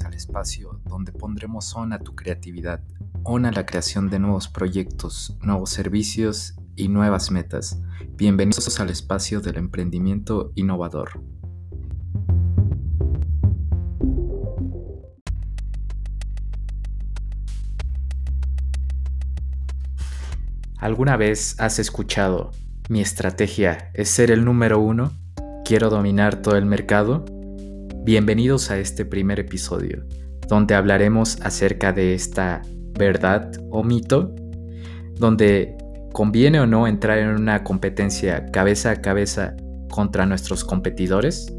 al espacio donde pondremos on a tu creatividad, on a la creación de nuevos proyectos, nuevos servicios y nuevas metas. Bienvenidos al espacio del emprendimiento innovador. ¿Alguna vez has escuchado, mi estrategia es ser el número uno? ¿Quiero dominar todo el mercado? Bienvenidos a este primer episodio, donde hablaremos acerca de esta verdad o mito, donde conviene o no entrar en una competencia cabeza a cabeza contra nuestros competidores.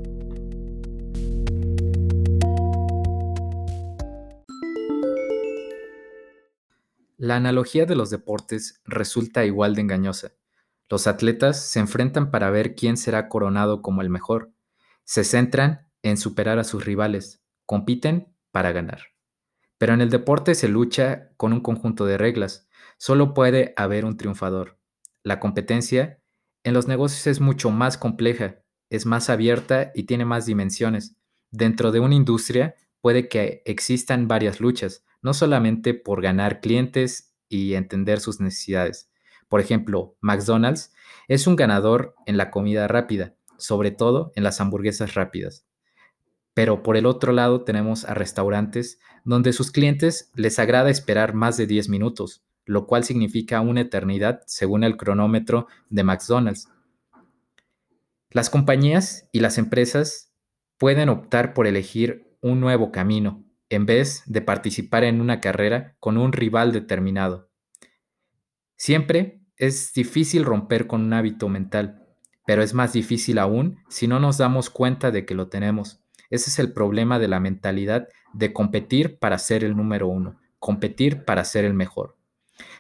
La analogía de los deportes resulta igual de engañosa. Los atletas se enfrentan para ver quién será coronado como el mejor. Se centran en superar a sus rivales, compiten para ganar. Pero en el deporte se lucha con un conjunto de reglas, solo puede haber un triunfador. La competencia en los negocios es mucho más compleja, es más abierta y tiene más dimensiones. Dentro de una industria puede que existan varias luchas, no solamente por ganar clientes y entender sus necesidades. Por ejemplo, McDonald's es un ganador en la comida rápida, sobre todo en las hamburguesas rápidas. Pero por el otro lado tenemos a restaurantes donde sus clientes les agrada esperar más de 10 minutos, lo cual significa una eternidad según el cronómetro de McDonald's. Las compañías y las empresas pueden optar por elegir un nuevo camino en vez de participar en una carrera con un rival determinado. Siempre es difícil romper con un hábito mental, pero es más difícil aún si no nos damos cuenta de que lo tenemos. Ese es el problema de la mentalidad de competir para ser el número uno, competir para ser el mejor.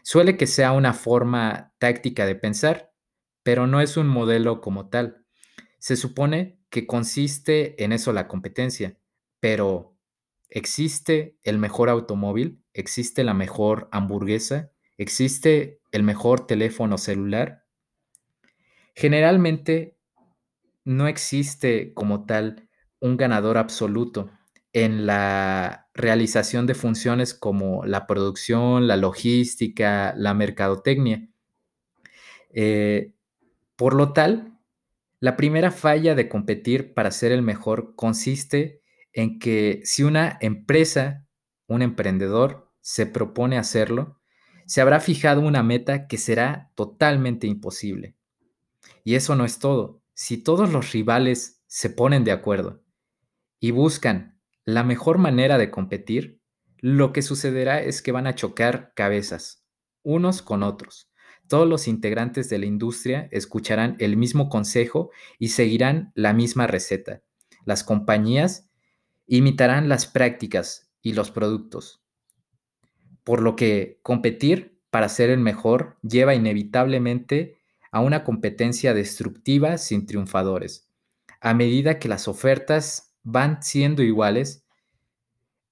Suele que sea una forma táctica de pensar, pero no es un modelo como tal. Se supone que consiste en eso la competencia, pero ¿existe el mejor automóvil? ¿Existe la mejor hamburguesa? ¿Existe el mejor teléfono celular? Generalmente no existe como tal un ganador absoluto en la realización de funciones como la producción, la logística, la mercadotecnia. Eh, por lo tal, la primera falla de competir para ser el mejor consiste en que si una empresa, un emprendedor, se propone hacerlo, se habrá fijado una meta que será totalmente imposible. Y eso no es todo. Si todos los rivales se ponen de acuerdo y buscan la mejor manera de competir, lo que sucederá es que van a chocar cabezas, unos con otros. Todos los integrantes de la industria escucharán el mismo consejo y seguirán la misma receta. Las compañías imitarán las prácticas y los productos. Por lo que competir para ser el mejor lleva inevitablemente a una competencia destructiva sin triunfadores. A medida que las ofertas van siendo iguales,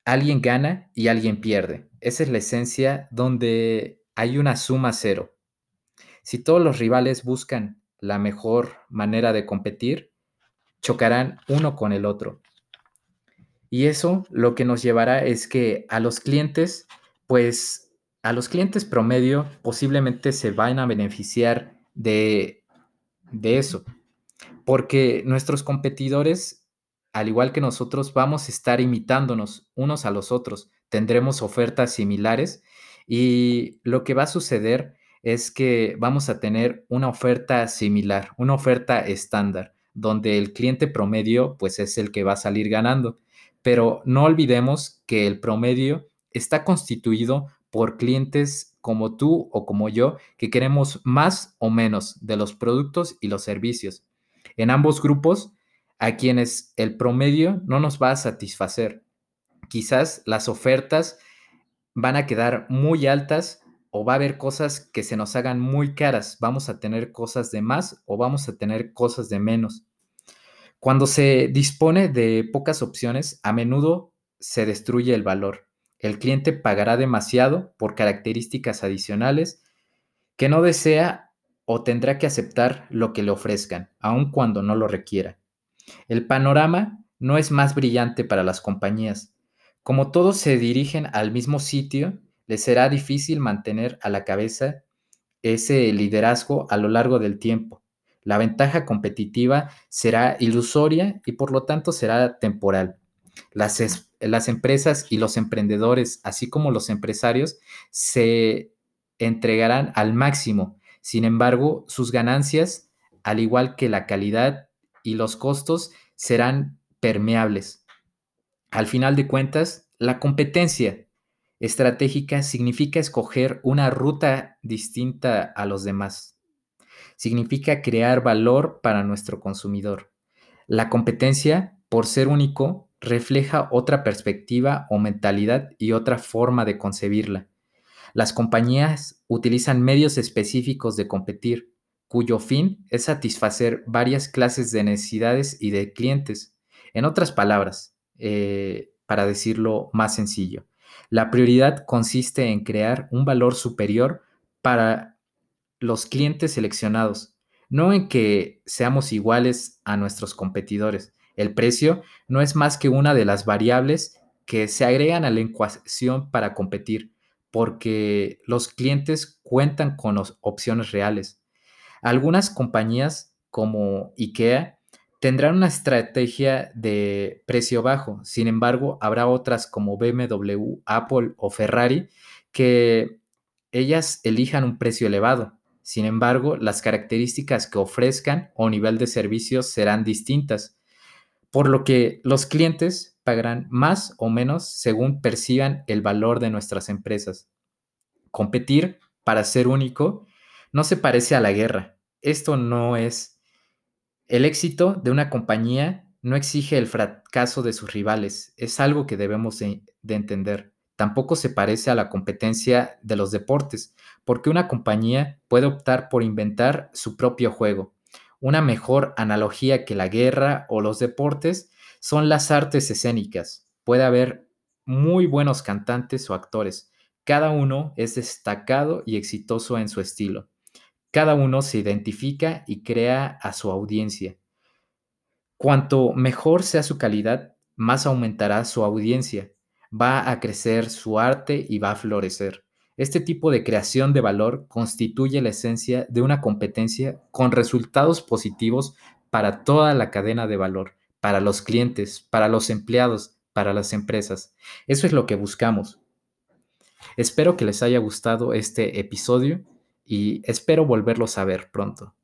alguien gana y alguien pierde. Esa es la esencia donde hay una suma cero. Si todos los rivales buscan la mejor manera de competir, chocarán uno con el otro. Y eso lo que nos llevará es que a los clientes, pues a los clientes promedio posiblemente se van a beneficiar de, de eso, porque nuestros competidores al igual que nosotros, vamos a estar imitándonos unos a los otros. Tendremos ofertas similares y lo que va a suceder es que vamos a tener una oferta similar, una oferta estándar, donde el cliente promedio pues es el que va a salir ganando. Pero no olvidemos que el promedio está constituido por clientes como tú o como yo que queremos más o menos de los productos y los servicios. En ambos grupos a quienes el promedio no nos va a satisfacer. Quizás las ofertas van a quedar muy altas o va a haber cosas que se nos hagan muy caras. Vamos a tener cosas de más o vamos a tener cosas de menos. Cuando se dispone de pocas opciones, a menudo se destruye el valor. El cliente pagará demasiado por características adicionales que no desea o tendrá que aceptar lo que le ofrezcan, aun cuando no lo requiera. El panorama no es más brillante para las compañías, Como todos se dirigen al mismo sitio, les será difícil mantener a la cabeza ese liderazgo a lo largo del tiempo. La ventaja competitiva será ilusoria y por lo tanto será temporal. Las, empresas y los emprendedores, así como los empresarios, se entregarán al máximo. Sin embargo, sus ganancias, al igual que la calidad y los costos, serán permeables. Al final de cuentas, la competencia estratégica significa escoger una ruta distinta a los demás. Significa crear valor para nuestro consumidor. La competencia, por ser único, refleja otra perspectiva o mentalidad y otra forma de concebirla. Las compañías utilizan medios específicos de competir, cuyo fin es satisfacer varias clases de necesidades y de clientes. En otras palabras, eh, para decirlo más sencillo, la prioridad consiste en crear un valor superior para los clientes seleccionados, no en que seamos iguales a nuestros competidores. El precio no es más que una de las variables que se agregan a la ecuación para competir, porque los clientes cuentan con opciones reales. Algunas compañías como IKEA tendrán una estrategia de precio bajo, sin embargo, habrá otras como BMW, Apple o Ferrari que ellas elijan un precio elevado. Sin embargo, las características que ofrezcan o nivel de servicios serán distintas por lo que los clientes pagarán más o menos según perciban el valor de nuestras empresas. Competir para ser único no se parece a la guerra. Esto no es... El éxito de una compañía no exige el fracaso de sus rivales, es algo que debemos de, entender. Tampoco se parece a la competencia de los deportes, porque una compañía puede optar por inventar su propio juego, una mejor analogía que la guerra o los deportes son las artes escénicas. Puede haber muy buenos cantantes o actores. Cada uno es destacado y exitoso en su estilo. Cada uno se identifica y crea a su audiencia. Cuanto mejor sea su calidad, más aumentará su audiencia, va a crecer su arte y va a florecer. Este tipo de creación de valor constituye la esencia de una competencia con resultados positivos para toda la cadena de valor, para los clientes, para los empleados, para las empresas. Eso es lo que buscamos. Espero que les haya gustado este episodio y espero volverlos a ver pronto.